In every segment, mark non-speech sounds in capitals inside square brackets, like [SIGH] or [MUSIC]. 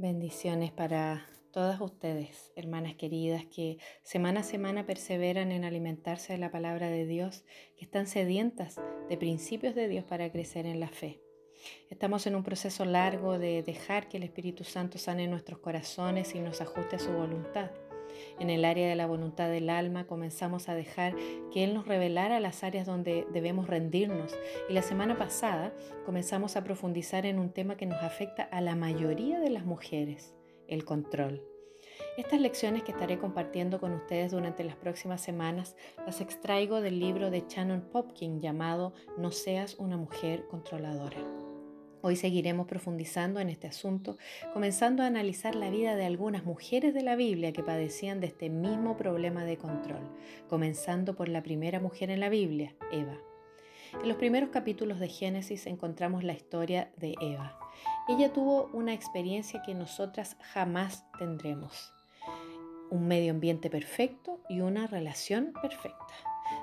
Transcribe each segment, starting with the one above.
Bendiciones para todas ustedes, hermanas queridas, que semana a semana perseveran en alimentarse de la palabra de Dios, que están sedientas de principios de Dios para crecer en la fe. Estamos en un proceso largo de dejar que el Espíritu Santo sane nuestros corazones y nos ajuste a su voluntad. En el área de la voluntad del alma comenzamos a dejar que Él nos revelara las áreas donde debemos rendirnos y la semana pasada comenzamos a profundizar en un tema que nos afecta a la mayoría de las mujeres, el control. Estas lecciones que estaré compartiendo con ustedes durante las próximas semanas las extraigo del libro de Shannon Popkin llamado No seas una mujer controladora. Hoy seguiremos profundizando en este asunto, comenzando a analizar la vida de algunas mujeres de la Biblia que padecían de este mismo problema de control, comenzando por la primera mujer en la Biblia, Eva. En los primeros capítulos de Génesis encontramos la historia de Eva. Ella tuvo una experiencia que nosotras jamás tendremos. Un medio ambiente perfecto y una relación perfecta.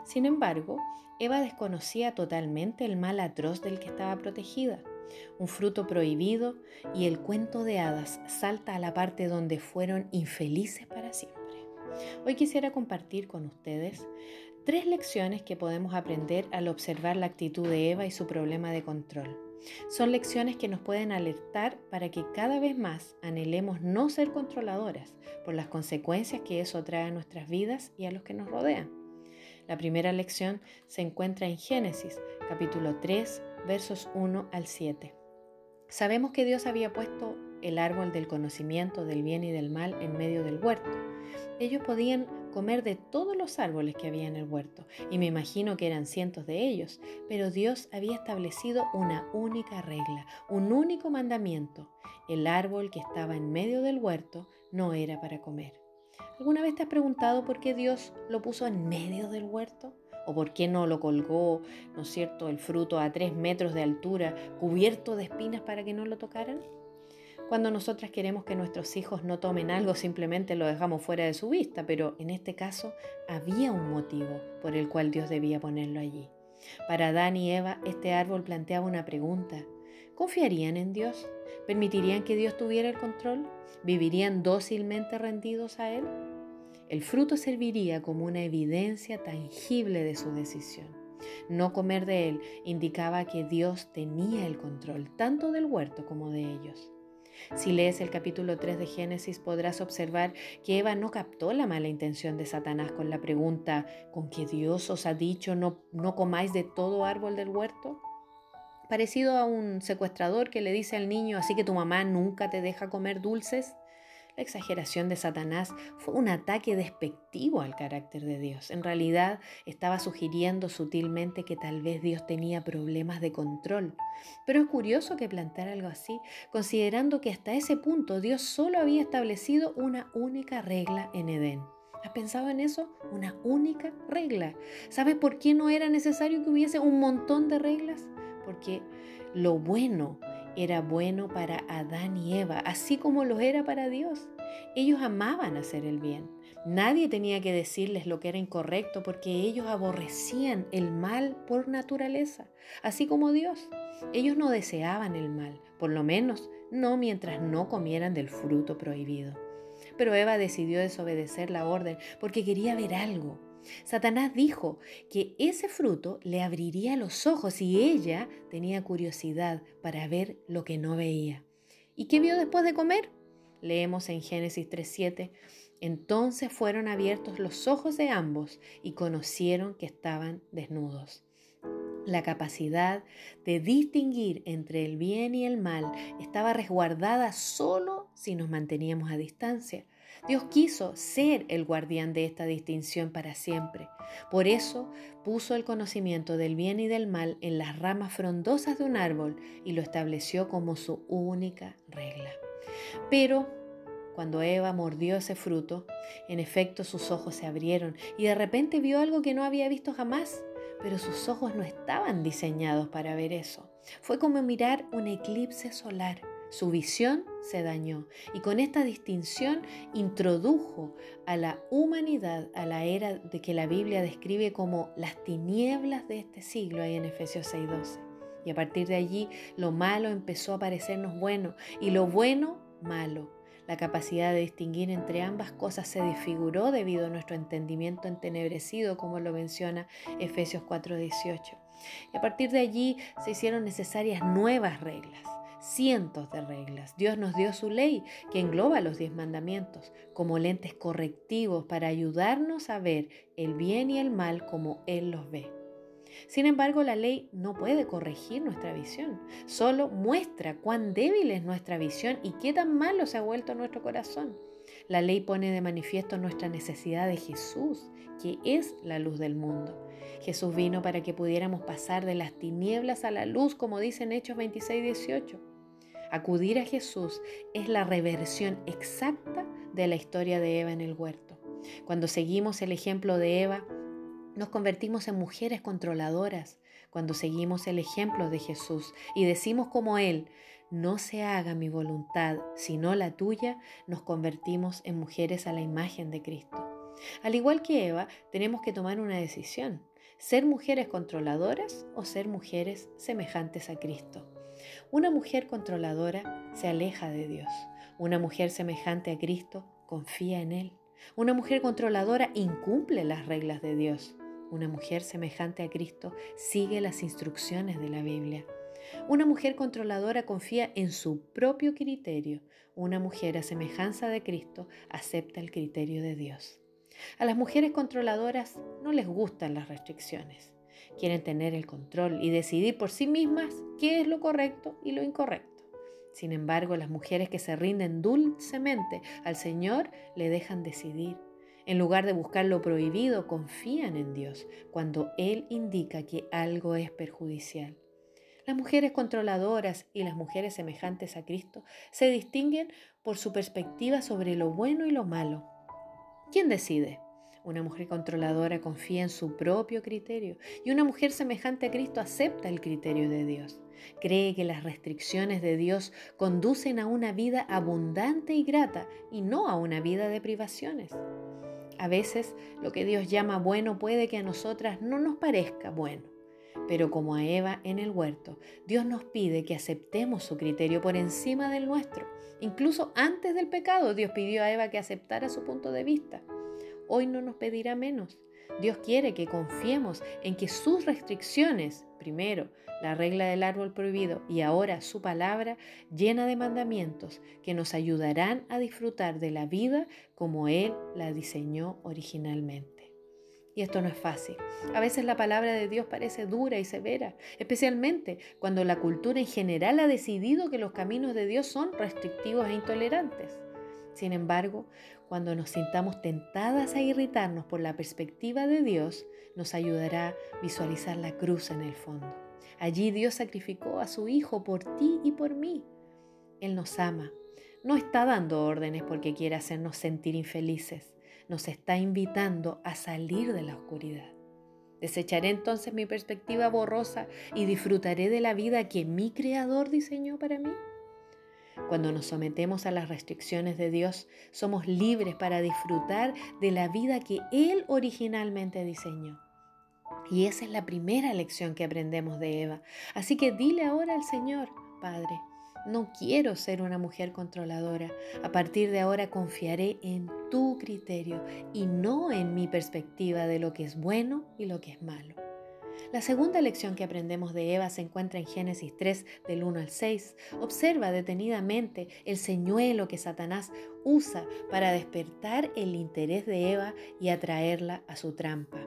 Sin embargo, Eva desconocía totalmente el mal atroz del que estaba protegida un fruto prohibido y el cuento de hadas salta a la parte donde fueron infelices para siempre. Hoy quisiera compartir con ustedes tres lecciones que podemos aprender al observar la actitud de Eva y su problema de control. Son lecciones que nos pueden alertar para que cada vez más anhelemos no ser controladoras por las consecuencias que eso trae a nuestras vidas y a los que nos rodean. La primera lección se encuentra en Génesis, capítulo 3, versos 1 al 7. Sabemos que Dios había puesto el árbol del conocimiento del bien y del mal en medio del huerto. Ellos podían comer de todos los árboles que había en el huerto, y me imagino que eran cientos de ellos, pero Dios había establecido una única regla, un único mandamiento. El árbol que estaba en medio del huerto no era para comer. ¿Alguna vez te has preguntado por qué Dios lo puso en medio del huerto? ¿O por qué no lo colgó, no es cierto, el fruto a tres metros de altura, cubierto de espinas para que no lo tocaran? Cuando nosotras queremos que nuestros hijos no tomen algo, simplemente lo dejamos fuera de su vista, pero en este caso había un motivo por el cual Dios debía ponerlo allí. Para Adán y Eva, este árbol planteaba una pregunta. ¿Confiarían en Dios? ¿Permitirían que Dios tuviera el control? ¿Vivirían dócilmente rendidos a Él? El fruto serviría como una evidencia tangible de su decisión. No comer de él indicaba que Dios tenía el control tanto del huerto como de ellos. Si lees el capítulo 3 de Génesis podrás observar que Eva no captó la mala intención de Satanás con la pregunta, ¿con que Dios os ha dicho no, no comáis de todo árbol del huerto? Parecido a un secuestrador que le dice al niño, así que tu mamá nunca te deja comer dulces. La exageración de Satanás fue un ataque despectivo al carácter de Dios. En realidad estaba sugiriendo sutilmente que tal vez Dios tenía problemas de control. Pero es curioso que planteara algo así, considerando que hasta ese punto Dios solo había establecido una única regla en Edén. ¿Has pensado en eso? Una única regla. ¿Sabes por qué no era necesario que hubiese un montón de reglas? Porque lo bueno era bueno para Adán y Eva, así como lo era para Dios. Ellos amaban hacer el bien. Nadie tenía que decirles lo que era incorrecto porque ellos aborrecían el mal por naturaleza, así como Dios. Ellos no deseaban el mal, por lo menos no mientras no comieran del fruto prohibido. Pero Eva decidió desobedecer la orden porque quería ver algo. Satanás dijo que ese fruto le abriría los ojos y ella tenía curiosidad para ver lo que no veía. ¿Y qué vio después de comer? Leemos en Génesis 3.7, entonces fueron abiertos los ojos de ambos y conocieron que estaban desnudos. La capacidad de distinguir entre el bien y el mal estaba resguardada solo si nos manteníamos a distancia. Dios quiso ser el guardián de esta distinción para siempre. Por eso puso el conocimiento del bien y del mal en las ramas frondosas de un árbol y lo estableció como su única regla. Pero cuando Eva mordió ese fruto, en efecto sus ojos se abrieron y de repente vio algo que no había visto jamás pero sus ojos no estaban diseñados para ver eso. Fue como mirar un eclipse solar. Su visión se dañó y con esta distinción introdujo a la humanidad a la era de que la Biblia describe como las tinieblas de este siglo ahí en Efesios 6:12. Y a partir de allí lo malo empezó a parecernos bueno y lo bueno malo. La capacidad de distinguir entre ambas cosas se desfiguró debido a nuestro entendimiento entenebrecido, como lo menciona Efesios 4:18. Y a partir de allí se hicieron necesarias nuevas reglas, cientos de reglas. Dios nos dio su ley, que engloba los diez mandamientos, como lentes correctivos para ayudarnos a ver el bien y el mal como Él los ve. Sin embargo, la ley no puede corregir nuestra visión, solo muestra cuán débil es nuestra visión y qué tan malo se ha vuelto nuestro corazón. La ley pone de manifiesto nuestra necesidad de Jesús, que es la luz del mundo. Jesús vino para que pudiéramos pasar de las tinieblas a la luz, como dice en Hechos 26, 18. Acudir a Jesús es la reversión exacta de la historia de Eva en el huerto. Cuando seguimos el ejemplo de Eva, nos convertimos en mujeres controladoras cuando seguimos el ejemplo de Jesús y decimos como Él, no se haga mi voluntad, sino la tuya, nos convertimos en mujeres a la imagen de Cristo. Al igual que Eva, tenemos que tomar una decisión, ser mujeres controladoras o ser mujeres semejantes a Cristo. Una mujer controladora se aleja de Dios. Una mujer semejante a Cristo confía en Él. Una mujer controladora incumple las reglas de Dios. Una mujer semejante a Cristo sigue las instrucciones de la Biblia. Una mujer controladora confía en su propio criterio. Una mujer a semejanza de Cristo acepta el criterio de Dios. A las mujeres controladoras no les gustan las restricciones. Quieren tener el control y decidir por sí mismas qué es lo correcto y lo incorrecto. Sin embargo, las mujeres que se rinden dulcemente al Señor le dejan decidir en lugar de buscar lo prohibido, confían en Dios cuando Él indica que algo es perjudicial. Las mujeres controladoras y las mujeres semejantes a Cristo se distinguen por su perspectiva sobre lo bueno y lo malo. ¿Quién decide? Una mujer controladora confía en su propio criterio y una mujer semejante a Cristo acepta el criterio de Dios. Cree que las restricciones de Dios conducen a una vida abundante y grata y no a una vida de privaciones. A veces lo que Dios llama bueno puede que a nosotras no nos parezca bueno, pero como a Eva en el huerto, Dios nos pide que aceptemos su criterio por encima del nuestro. Incluso antes del pecado, Dios pidió a Eva que aceptara su punto de vista. Hoy no nos pedirá menos. Dios quiere que confiemos en que sus restricciones, primero la regla del árbol prohibido y ahora su palabra llena de mandamientos que nos ayudarán a disfrutar de la vida como Él la diseñó originalmente. Y esto no es fácil. A veces la palabra de Dios parece dura y severa, especialmente cuando la cultura en general ha decidido que los caminos de Dios son restrictivos e intolerantes. Sin embargo, cuando nos sintamos tentadas a irritarnos por la perspectiva de Dios, nos ayudará a visualizar la cruz en el fondo. Allí Dios sacrificó a su Hijo por ti y por mí. Él nos ama. No está dando órdenes porque quiere hacernos sentir infelices. Nos está invitando a salir de la oscuridad. Desecharé entonces mi perspectiva borrosa y disfrutaré de la vida que mi Creador diseñó para mí. Cuando nos sometemos a las restricciones de Dios, somos libres para disfrutar de la vida que Él originalmente diseñó. Y esa es la primera lección que aprendemos de Eva. Así que dile ahora al Señor, Padre, no quiero ser una mujer controladora. A partir de ahora confiaré en tu criterio y no en mi perspectiva de lo que es bueno y lo que es malo. La segunda lección que aprendemos de Eva se encuentra en Génesis 3 del 1 al 6. Observa detenidamente el señuelo que Satanás usa para despertar el interés de Eva y atraerla a su trampa.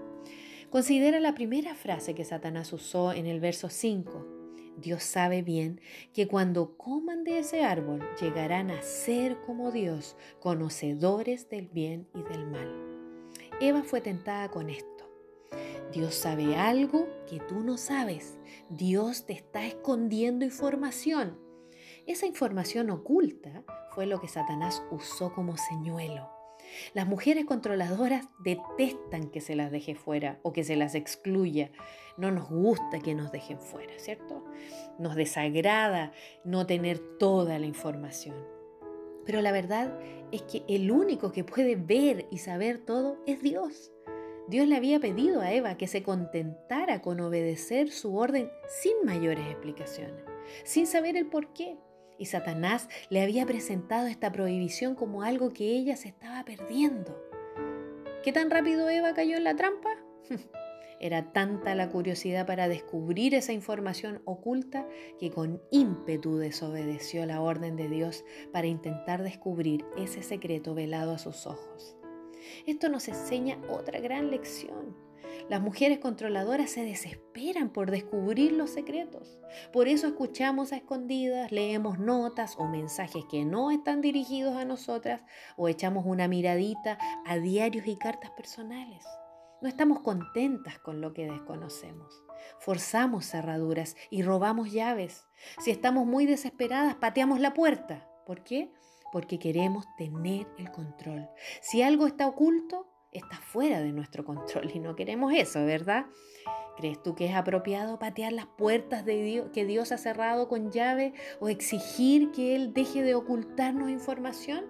Considera la primera frase que Satanás usó en el verso 5. Dios sabe bien que cuando coman de ese árbol llegarán a ser como Dios, conocedores del bien y del mal. Eva fue tentada con esto. Dios sabe algo que tú no sabes. Dios te está escondiendo información. Esa información oculta fue lo que Satanás usó como señuelo. Las mujeres controladoras detestan que se las deje fuera o que se las excluya. No nos gusta que nos dejen fuera, ¿cierto? Nos desagrada no tener toda la información. Pero la verdad es que el único que puede ver y saber todo es Dios. Dios le había pedido a Eva que se contentara con obedecer su orden sin mayores explicaciones, sin saber el por qué. y Satanás le había presentado esta prohibición como algo que ella se estaba perdiendo. ¿Qué tan rápido Eva cayó en la trampa? [LAUGHS] Era tanta la curiosidad para descubrir esa información oculta que con ímpetu desobedeció la orden de Dios para intentar descubrir ese secreto velado a sus ojos. Esto nos enseña otra gran lección. Las mujeres controladoras se desesperan por descubrir los secretos. Por eso escuchamos a escondidas, leemos notas o mensajes que no están dirigidos a nosotras o echamos una miradita a diarios y cartas personales. No estamos contentas con lo que desconocemos. Forzamos cerraduras y robamos llaves. Si estamos muy desesperadas, pateamos la puerta. ¿Por qué? Porque queremos tener el control. Si algo está oculto, está fuera de nuestro control y no queremos eso, ¿verdad? ¿Crees tú que es apropiado patear las puertas de Dios, que Dios ha cerrado con llave o exigir que Él deje de ocultarnos información?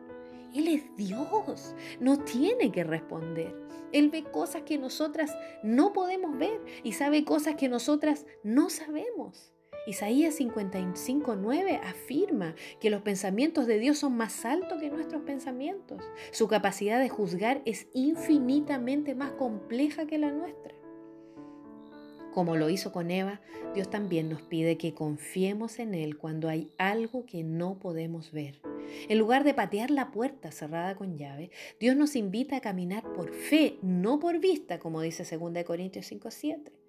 Él es Dios, no tiene que responder. Él ve cosas que nosotras no podemos ver y sabe cosas que nosotras no sabemos. Isaías 55:9 afirma que los pensamientos de Dios son más altos que nuestros pensamientos. Su capacidad de juzgar es infinitamente más compleja que la nuestra. Como lo hizo con Eva, Dios también nos pide que confiemos en Él cuando hay algo que no podemos ver. En lugar de patear la puerta cerrada con llave, Dios nos invita a caminar por fe, no por vista, como dice 2 Corintios 5:7.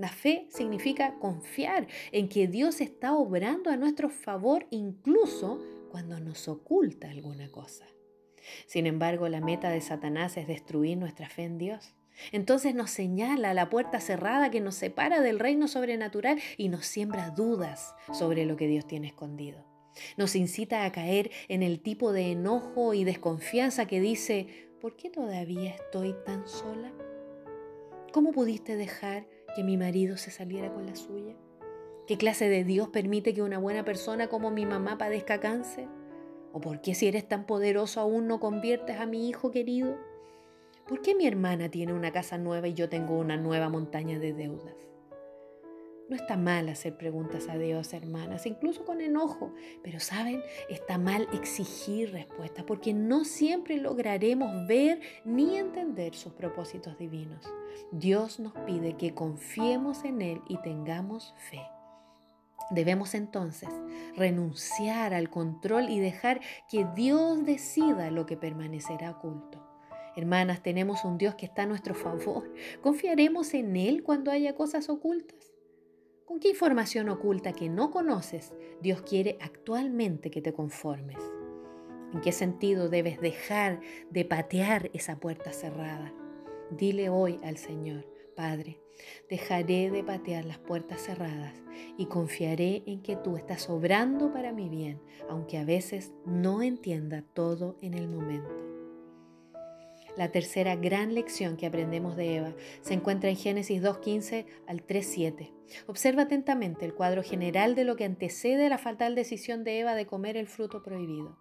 La fe significa confiar en que Dios está obrando a nuestro favor incluso cuando nos oculta alguna cosa. Sin embargo, la meta de Satanás es destruir nuestra fe en Dios. Entonces nos señala la puerta cerrada que nos separa del reino sobrenatural y nos siembra dudas sobre lo que Dios tiene escondido. Nos incita a caer en el tipo de enojo y desconfianza que dice, ¿por qué todavía estoy tan sola? ¿Cómo pudiste dejar que mi marido se saliera con la suya? ¿Qué clase de Dios permite que una buena persona como mi mamá padezca cáncer? ¿O por qué si eres tan poderoso aún no conviertes a mi hijo querido? ¿Por qué mi hermana tiene una casa nueva y yo tengo una nueva montaña de deudas? No está mal hacer preguntas a Dios, hermanas, incluso con enojo, pero saben, está mal exigir respuestas porque no siempre lograremos ver ni entender sus propósitos divinos. Dios nos pide que confiemos en Él y tengamos fe. Debemos entonces renunciar al control y dejar que Dios decida lo que permanecerá oculto. Hermanas, tenemos un Dios que está a nuestro favor. ¿Confiaremos en Él cuando haya cosas ocultas? ¿Con qué información oculta que no conoces Dios quiere actualmente que te conformes? ¿En qué sentido debes dejar de patear esa puerta cerrada? Dile hoy al Señor, Padre, dejaré de patear las puertas cerradas y confiaré en que tú estás obrando para mi bien, aunque a veces no entienda todo en el momento. La tercera gran lección que aprendemos de Eva se encuentra en Génesis 2.15 al 3.7. Observa atentamente el cuadro general de lo que antecede la fatal decisión de Eva de comer el fruto prohibido.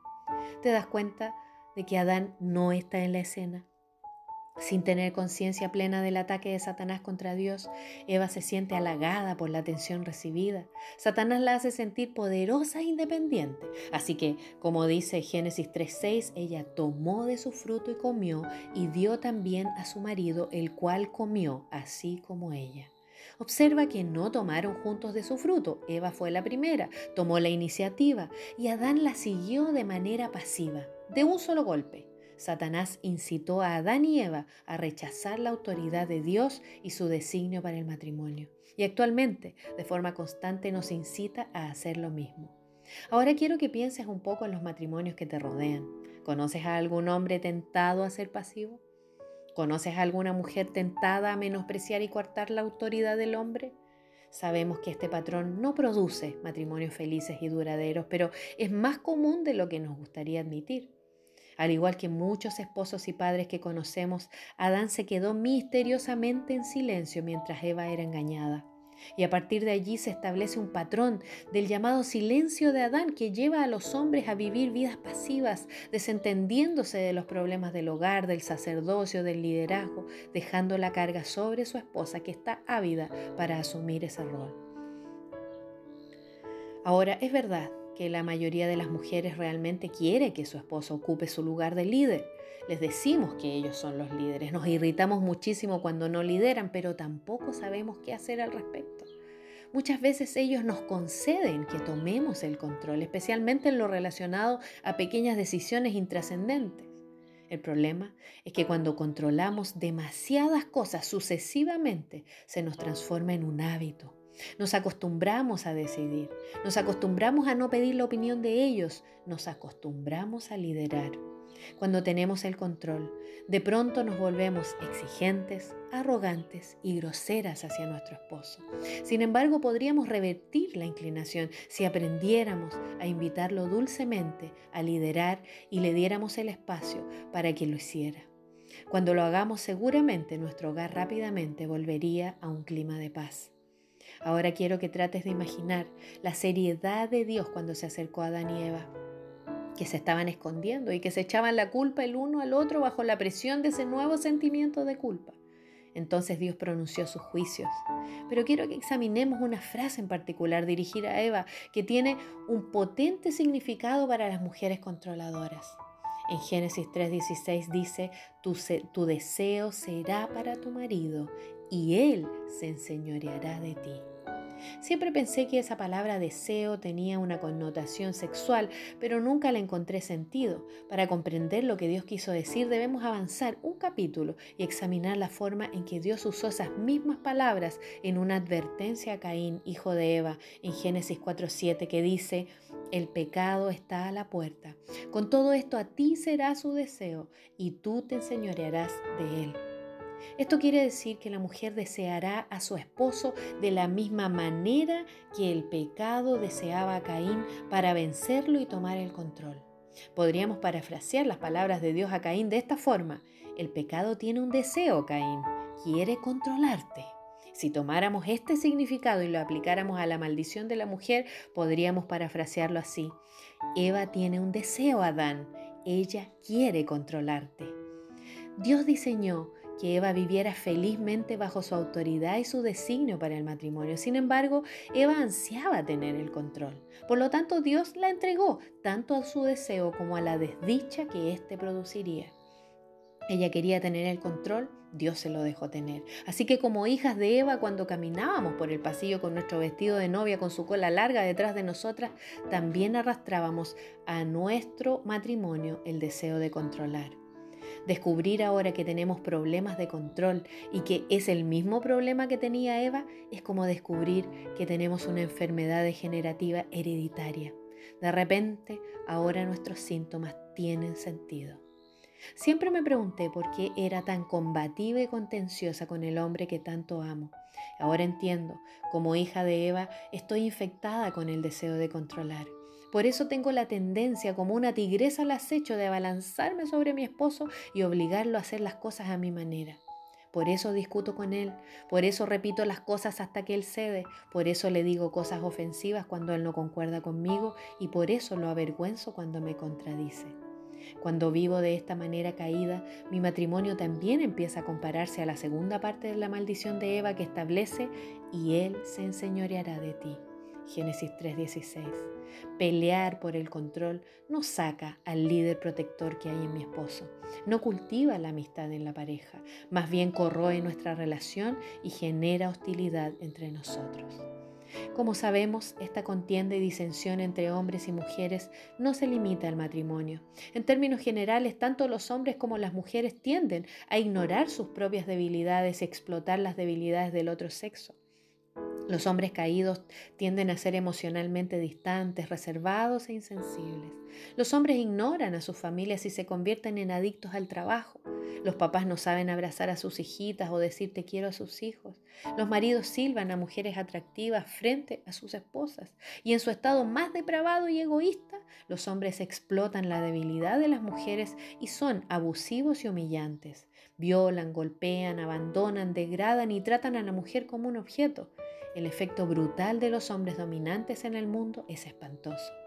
Te das cuenta de que Adán no está en la escena. Sin tener conciencia plena del ataque de Satanás contra Dios, Eva se siente halagada por la atención recibida. Satanás la hace sentir poderosa e independiente. Así que, como dice Génesis 3.6, ella tomó de su fruto y comió, y dio también a su marido, el cual comió, así como ella. Observa que no tomaron juntos de su fruto. Eva fue la primera, tomó la iniciativa, y Adán la siguió de manera pasiva, de un solo golpe. Satanás incitó a Adán y Eva a rechazar la autoridad de Dios y su designio para el matrimonio. Y actualmente, de forma constante, nos incita a hacer lo mismo. Ahora quiero que pienses un poco en los matrimonios que te rodean. ¿Conoces a algún hombre tentado a ser pasivo? ¿Conoces a alguna mujer tentada a menospreciar y coartar la autoridad del hombre? Sabemos que este patrón no produce matrimonios felices y duraderos, pero es más común de lo que nos gustaría admitir. Al igual que muchos esposos y padres que conocemos, Adán se quedó misteriosamente en silencio mientras Eva era engañada. Y a partir de allí se establece un patrón del llamado silencio de Adán que lleva a los hombres a vivir vidas pasivas, desentendiéndose de los problemas del hogar, del sacerdocio, del liderazgo, dejando la carga sobre su esposa que está ávida para asumir ese rol. Ahora, es verdad que la mayoría de las mujeres realmente quiere que su esposo ocupe su lugar de líder. Les decimos que ellos son los líderes. Nos irritamos muchísimo cuando no lideran, pero tampoco sabemos qué hacer al respecto. Muchas veces ellos nos conceden que tomemos el control, especialmente en lo relacionado a pequeñas decisiones intrascendentes. El problema es que cuando controlamos demasiadas cosas sucesivamente, se nos transforma en un hábito. Nos acostumbramos a decidir, nos acostumbramos a no pedir la opinión de ellos, nos acostumbramos a liderar. Cuando tenemos el control, de pronto nos volvemos exigentes, arrogantes y groseras hacia nuestro esposo. Sin embargo, podríamos revertir la inclinación si aprendiéramos a invitarlo dulcemente a liderar y le diéramos el espacio para que lo hiciera. Cuando lo hagamos seguramente nuestro hogar rápidamente volvería a un clima de paz. Ahora quiero que trates de imaginar la seriedad de Dios cuando se acercó a Adán y Eva que se estaban escondiendo y que se echaban la culpa el uno al otro bajo la presión de ese nuevo sentimiento de culpa. Entonces Dios pronunció sus juicios. Pero quiero que examinemos una frase en particular dirigida a Eva que tiene un potente significado para las mujeres controladoras. En Génesis 3:16 dice, tu, tu deseo será para tu marido y él se enseñoreará de ti. Siempre pensé que esa palabra deseo tenía una connotación sexual, pero nunca le encontré sentido. Para comprender lo que Dios quiso decir debemos avanzar un capítulo y examinar la forma en que Dios usó esas mismas palabras en una advertencia a Caín, hijo de Eva, en Génesis 4.7, que dice, el pecado está a la puerta. Con todo esto a ti será su deseo y tú te enseñorearás de él. Esto quiere decir que la mujer deseará a su esposo de la misma manera que el pecado deseaba a Caín para vencerlo y tomar el control. Podríamos parafrasear las palabras de Dios a Caín de esta forma. El pecado tiene un deseo, Caín, quiere controlarte. Si tomáramos este significado y lo aplicáramos a la maldición de la mujer, podríamos parafrasearlo así. Eva tiene un deseo, Adán. Ella quiere controlarte. Dios diseñó que Eva viviera felizmente bajo su autoridad y su designio para el matrimonio. Sin embargo, Eva ansiaba tener el control. Por lo tanto, Dios la entregó tanto a su deseo como a la desdicha que éste produciría. Ella quería tener el control, Dios se lo dejó tener. Así que como hijas de Eva, cuando caminábamos por el pasillo con nuestro vestido de novia con su cola larga detrás de nosotras, también arrastrábamos a nuestro matrimonio el deseo de controlar. Descubrir ahora que tenemos problemas de control y que es el mismo problema que tenía Eva es como descubrir que tenemos una enfermedad degenerativa hereditaria. De repente, ahora nuestros síntomas tienen sentido. Siempre me pregunté por qué era tan combativa y contenciosa con el hombre que tanto amo. Ahora entiendo, como hija de Eva, estoy infectada con el deseo de controlar. Por eso tengo la tendencia como una tigresa al acecho de abalanzarme sobre mi esposo y obligarlo a hacer las cosas a mi manera. Por eso discuto con él, por eso repito las cosas hasta que él cede, por eso le digo cosas ofensivas cuando él no concuerda conmigo y por eso lo avergüenzo cuando me contradice. Cuando vivo de esta manera caída, mi matrimonio también empieza a compararse a la segunda parte de la maldición de Eva que establece y él se enseñoreará de ti. Génesis 3:16. Pelear por el control no saca al líder protector que hay en mi esposo, no cultiva la amistad en la pareja, más bien corroe nuestra relación y genera hostilidad entre nosotros. Como sabemos, esta contienda y disensión entre hombres y mujeres no se limita al matrimonio. En términos generales, tanto los hombres como las mujeres tienden a ignorar sus propias debilidades y explotar las debilidades del otro sexo. Los hombres caídos tienden a ser emocionalmente distantes, reservados e insensibles. Los hombres ignoran a sus familias y se convierten en adictos al trabajo. Los papás no saben abrazar a sus hijitas o decir te quiero a sus hijos. Los maridos silban a mujeres atractivas frente a sus esposas. Y en su estado más depravado y egoísta, los hombres explotan la debilidad de las mujeres y son abusivos y humillantes. Violan, golpean, abandonan, degradan y tratan a la mujer como un objeto. El efecto brutal de los hombres dominantes en el mundo es espantoso.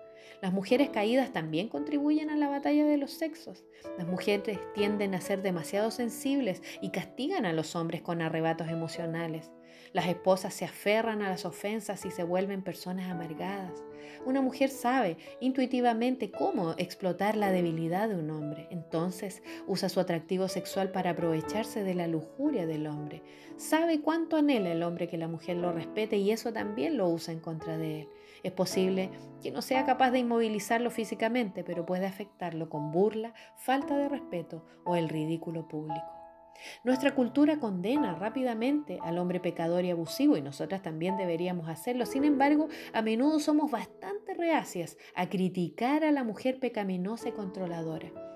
Las mujeres caídas también contribuyen a la batalla de los sexos. Las mujeres tienden a ser demasiado sensibles y castigan a los hombres con arrebatos emocionales. Las esposas se aferran a las ofensas y se vuelven personas amargadas. Una mujer sabe intuitivamente cómo explotar la debilidad de un hombre. Entonces usa su atractivo sexual para aprovecharse de la lujuria del hombre. Sabe cuánto anhela el hombre que la mujer lo respete y eso también lo usa en contra de él. Es posible que no sea capaz de inmovilizarlo físicamente, pero puede afectarlo con burla, falta de respeto o el ridículo público. Nuestra cultura condena rápidamente al hombre pecador y abusivo y nosotras también deberíamos hacerlo. Sin embargo, a menudo somos bastante reacias a criticar a la mujer pecaminosa y controladora.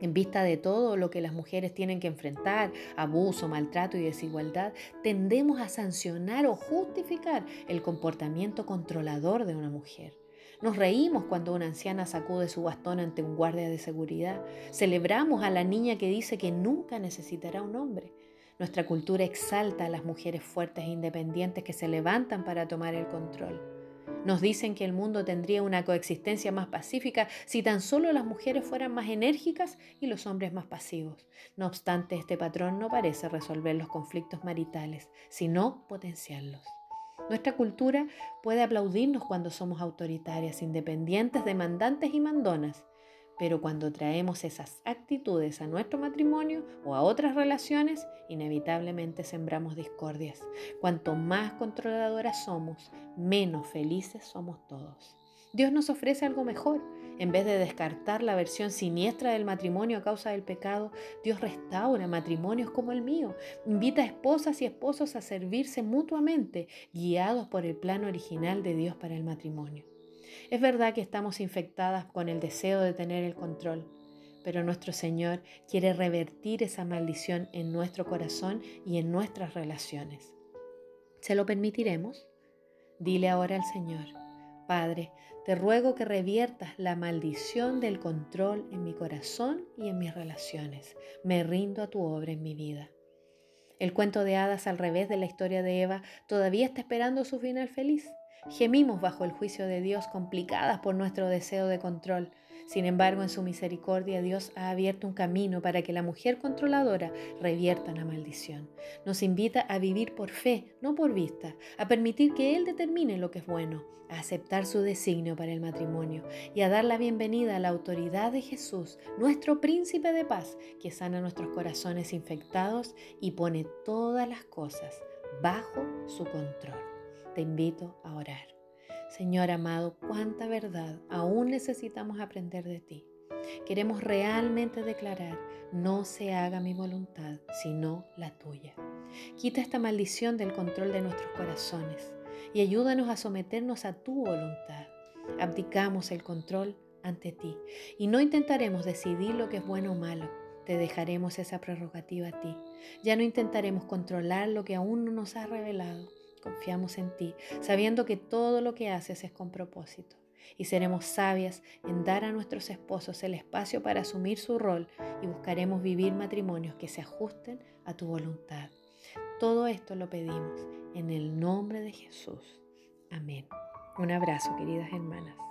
En vista de todo lo que las mujeres tienen que enfrentar, abuso, maltrato y desigualdad, tendemos a sancionar o justificar el comportamiento controlador de una mujer. Nos reímos cuando una anciana sacude su bastón ante un guardia de seguridad. Celebramos a la niña que dice que nunca necesitará un hombre. Nuestra cultura exalta a las mujeres fuertes e independientes que se levantan para tomar el control. Nos dicen que el mundo tendría una coexistencia más pacífica si tan solo las mujeres fueran más enérgicas y los hombres más pasivos. No obstante, este patrón no parece resolver los conflictos maritales, sino potenciarlos. Nuestra cultura puede aplaudirnos cuando somos autoritarias, independientes, demandantes y mandonas, pero cuando traemos esas actitudes a nuestro matrimonio o a otras relaciones, inevitablemente sembramos discordias. Cuanto más controladoras somos, menos felices somos todos. Dios nos ofrece algo mejor. En vez de descartar la versión siniestra del matrimonio a causa del pecado, Dios restaura matrimonios como el mío. Invita a esposas y esposos a servirse mutuamente, guiados por el plan original de Dios para el matrimonio. Es verdad que estamos infectadas con el deseo de tener el control, pero nuestro Señor quiere revertir esa maldición en nuestro corazón y en nuestras relaciones. ¿Se lo permitiremos? Dile ahora al Señor, Padre, te ruego que reviertas la maldición del control en mi corazón y en mis relaciones. Me rindo a tu obra en mi vida. El cuento de hadas al revés de la historia de Eva todavía está esperando su final feliz. Gemimos bajo el juicio de Dios complicadas por nuestro deseo de control. Sin embargo, en su misericordia Dios ha abierto un camino para que la mujer controladora revierta la maldición. Nos invita a vivir por fe, no por vista, a permitir que Él determine lo que es bueno, a aceptar su designio para el matrimonio y a dar la bienvenida a la autoridad de Jesús, nuestro príncipe de paz, que sana nuestros corazones infectados y pone todas las cosas bajo su control. Te invito a orar. Señor amado, cuánta verdad aún necesitamos aprender de ti. Queremos realmente declarar, no se haga mi voluntad, sino la tuya. Quita esta maldición del control de nuestros corazones y ayúdanos a someternos a tu voluntad. Abdicamos el control ante ti y no intentaremos decidir lo que es bueno o malo. Te dejaremos esa prerrogativa a ti. Ya no intentaremos controlar lo que aún no nos ha revelado. Confiamos en ti, sabiendo que todo lo que haces es con propósito. Y seremos sabias en dar a nuestros esposos el espacio para asumir su rol y buscaremos vivir matrimonios que se ajusten a tu voluntad. Todo esto lo pedimos en el nombre de Jesús. Amén. Un abrazo, queridas hermanas.